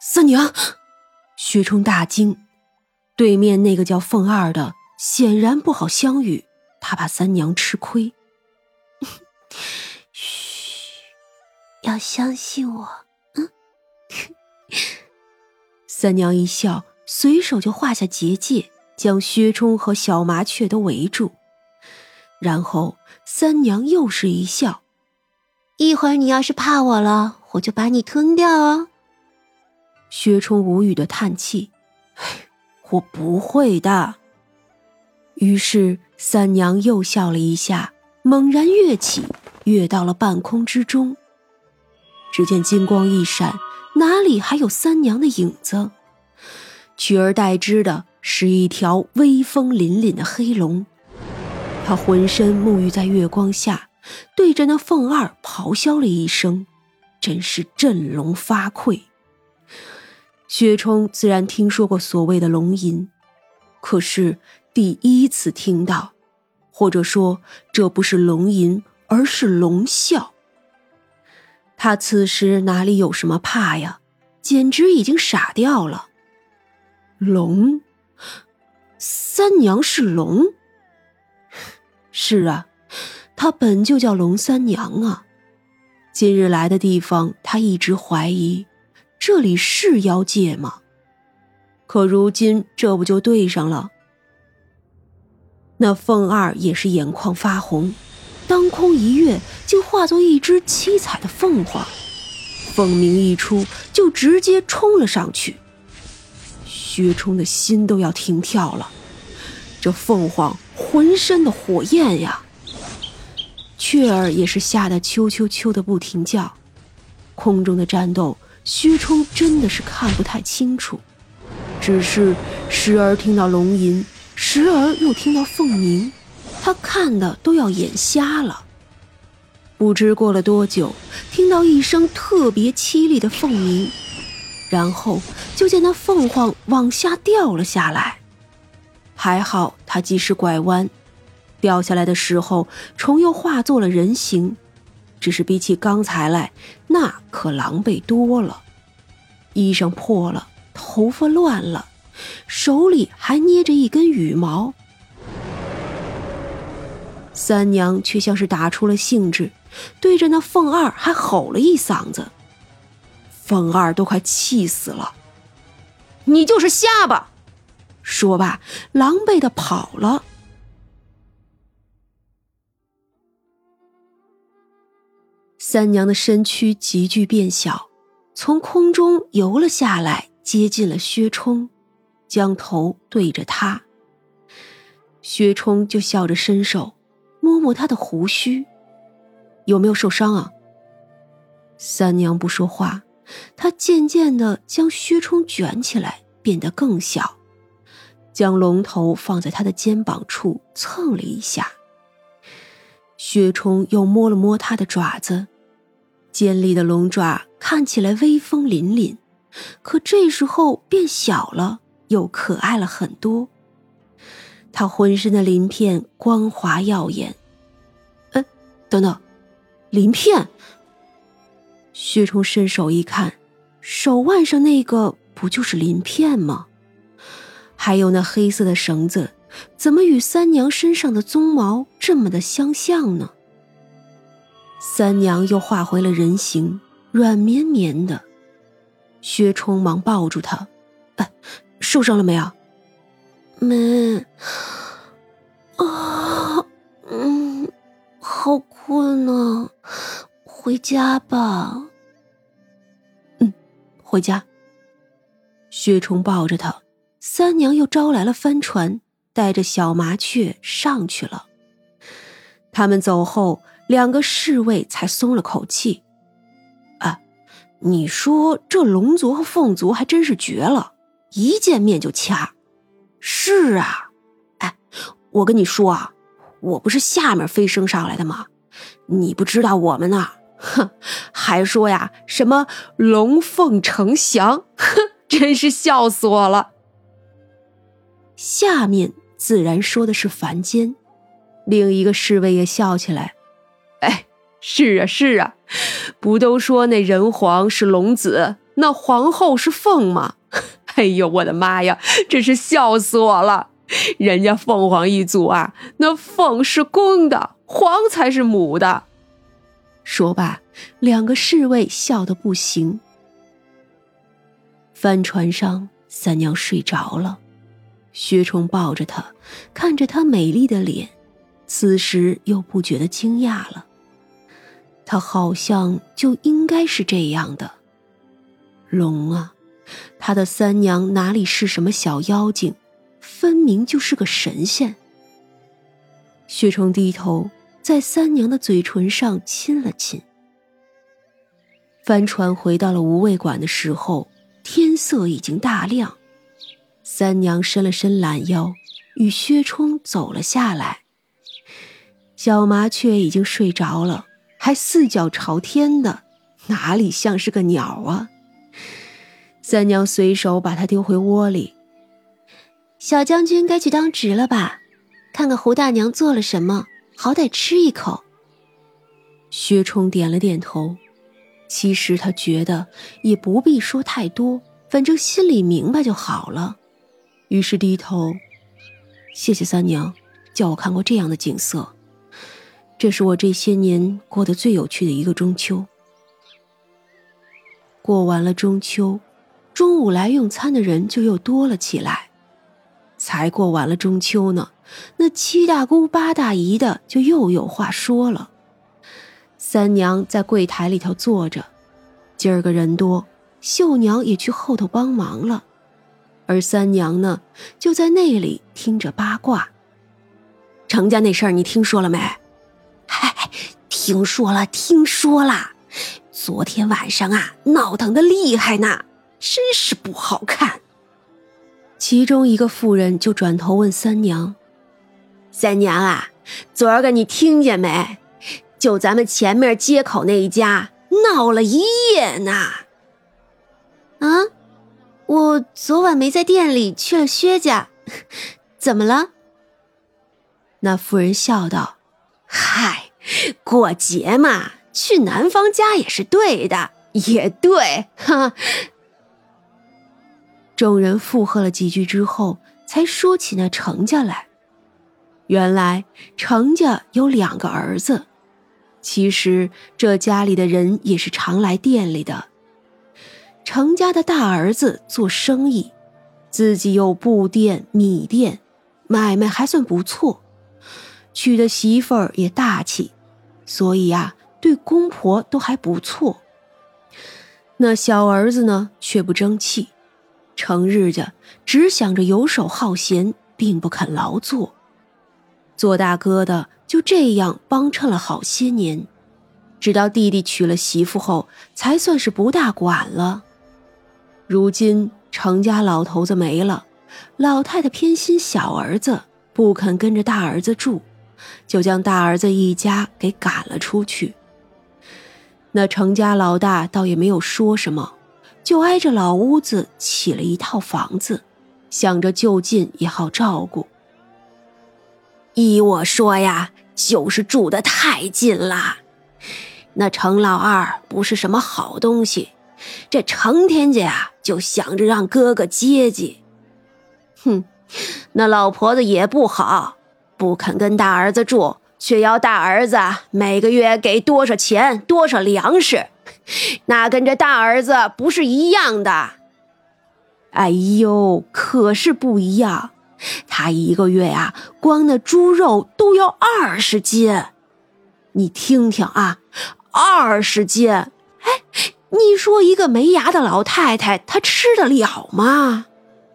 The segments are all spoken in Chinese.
三娘，薛冲大惊，对面那个叫凤二的显然不好相遇，他怕三娘吃亏。嘘，要相信我。嗯，三娘一笑，随手就画下结界，将薛冲和小麻雀都围住。然后三娘又是一笑：“一会儿你要是怕我了，我就把你吞掉哦。”薛冲无语的叹气：“我不会的。”于是三娘又笑了一下，猛然跃起，跃到了半空之中。只见金光一闪，哪里还有三娘的影子？取而代之的是一条威风凛凛的黑龙。他浑身沐浴在月光下，对着那凤二咆哮了一声，真是振聋发聩。薛冲自然听说过所谓的龙吟，可是第一次听到，或者说这不是龙吟，而是龙啸。他此时哪里有什么怕呀？简直已经傻掉了。龙，三娘是龙。是啊，她本就叫龙三娘啊。今日来的地方，他一直怀疑。这里是妖界吗？可如今这不就对上了？那凤二也是眼眶发红，当空一跃，竟化作一只七彩的凤凰，凤鸣一出，就直接冲了上去。薛冲的心都要停跳了，这凤凰浑身的火焰呀！雀儿也是吓得啾啾啾的不停叫，空中的战斗。薛冲真的是看不太清楚，只是时而听到龙吟，时而又听到凤鸣，他看的都要眼瞎了。不知过了多久，听到一声特别凄厉的凤鸣，然后就见那凤凰往下掉了下来。还好他及时拐弯，掉下来的时候重又化作了人形。只是比起刚才来，那可狼狈多了。衣裳破了，头发乱了，手里还捏着一根羽毛。三娘却像是打出了兴致，对着那凤二还吼了一嗓子。凤二都快气死了：“你就是瞎吧！”说罢，狼狈的跑了。三娘的身躯急剧变小，从空中游了下来，接近了薛冲，将头对着他。薛冲就笑着伸手摸摸他的胡须，有没有受伤啊？三娘不说话，她渐渐的将薛冲卷起来，变得更小，将龙头放在他的肩膀处蹭了一下。薛冲又摸了摸他的爪子。尖利的龙爪看起来威风凛凛，可这时候变小了，又可爱了很多。它浑身的鳞片光滑耀眼。哎，等等，鳞片！薛冲伸手一看，手腕上那个不就是鳞片吗？还有那黑色的绳子，怎么与三娘身上的鬃毛这么的相像呢？三娘又化回了人形，软绵绵的。薛冲忙抱住她：“哎，受伤了没有？”“没。”“啊，嗯，好困啊，回家吧。”“嗯，回家。”薛冲抱着她，三娘又招来了帆船，带着小麻雀上去了。他们走后。两个侍卫才松了口气。啊，你说这龙族和凤族还真是绝了，一见面就掐。是啊，哎，我跟你说啊，我不是下面飞升上来的吗？你不知道我们呐，哼，还说呀什么龙凤呈祥，哼，真是笑死我了。下面自然说的是凡间，另一个侍卫也笑起来。哎，是啊是啊，不都说那人皇是龙子，那皇后是凤吗？哎呦，我的妈呀，真是笑死我了！人家凤凰一族啊，那凤是公的，凰才是母的。说罢，两个侍卫笑得不行。帆船上，三娘睡着了，薛冲抱着她，看着她美丽的脸，此时又不觉得惊讶了。他好像就应该是这样的。龙啊，他的三娘哪里是什么小妖精，分明就是个神仙。薛冲低头在三娘的嘴唇上亲了亲。帆船回到了无畏馆的时候，天色已经大亮。三娘伸了伸懒腰，与薛冲走了下来。小麻雀已经睡着了。还四脚朝天的，哪里像是个鸟啊！三娘随手把它丢回窝里。小将军该去当值了吧？看看胡大娘做了什么，好歹吃一口。薛冲点了点头。其实他觉得也不必说太多，反正心里明白就好了。于是低头，谢谢三娘，叫我看过这样的景色。这是我这些年过得最有趣的一个中秋。过完了中秋，中午来用餐的人就又多了起来。才过完了中秋呢，那七大姑八大姨的就又有话说了。三娘在柜台里头坐着，今儿个人多，秀娘也去后头帮忙了，而三娘呢，就在那里听着八卦。程家那事儿你听说了没？听说了，听说了。昨天晚上啊，闹腾的厉害呢，真是不好看。其中一个妇人就转头问三娘：“三娘啊，昨儿个你听见没？就咱们前面街口那一家闹了一夜呢。”啊，我昨晚没在店里，去了薛家，怎么了？那妇人笑道。嗨，过节嘛，去男方家也是对的，也对，哈。众人附和了几句之后，才说起那程家来。原来程家有两个儿子，其实这家里的人也是常来店里的。程家的大儿子做生意，自己有布店、米店，买卖还算不错。娶的媳妇儿也大气，所以呀，对公婆都还不错。那小儿子呢，却不争气，成日家只想着游手好闲，并不肯劳作。做大哥的就这样帮衬了好些年，直到弟弟娶了媳妇后，才算是不大管了。如今程家老头子没了，老太太偏心小儿子，不肯跟着大儿子住。就将大儿子一家给赶了出去。那程家老大倒也没有说什么，就挨着老屋子起了一套房子，想着就近也好照顾。依我说呀，就是住的太近了。那程老二不是什么好东西，这成天家呀就想着让哥哥接济。哼，那老婆子也不好。不肯跟大儿子住，却要大儿子每个月给多少钱、多少粮食，那跟这大儿子不是一样的？哎呦，可是不一样！他一个月呀，光那猪肉都要二十斤，你听听啊，二十斤！哎，你说一个没牙的老太太，她吃得了吗？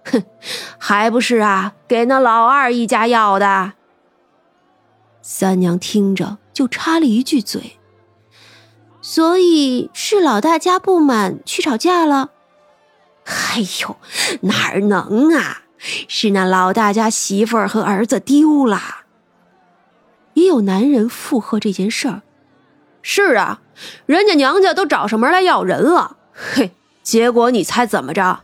哼，还不是啊，给那老二一家要的。三娘听着，就插了一句嘴：“所以是老大家不满去吵架了？”“哎呦，哪儿能啊！是那老大家媳妇儿和儿子丢了。”也有男人附和这件事儿：“是啊，人家娘家都找上门来要人了。嘿，结果你猜怎么着？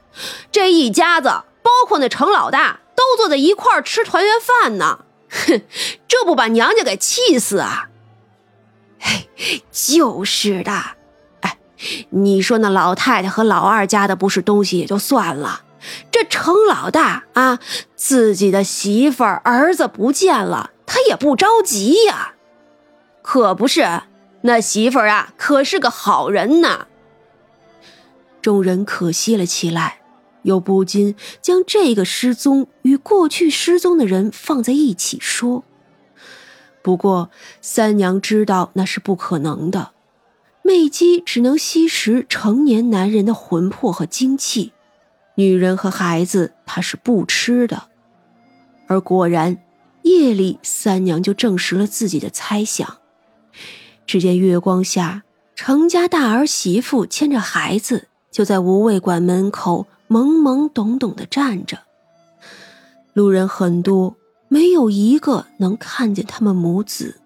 这一家子，包括那程老大，都坐在一块儿吃团圆饭呢。”哼，这不把娘家给气死啊！嘿，就是的。哎，你说那老太太和老二家的不是东西也就算了，这程老大啊，自己的媳妇儿、儿子不见了，他也不着急呀。可不是，那媳妇儿啊，可是个好人呢。众人可惜了起来，又不禁将这个失踪与过去失踪的人放在一起说。不过三娘知道那是不可能的。魅姬只能吸食成年男人的魂魄和精气，女人和孩子她是不吃的。而果然，夜里三娘就证实了自己的猜想。只见月光下，程家大儿媳妇牵着孩子，就在无味馆门口懵懵懂懂的站着。路人很多，没有一个能看见他们母子。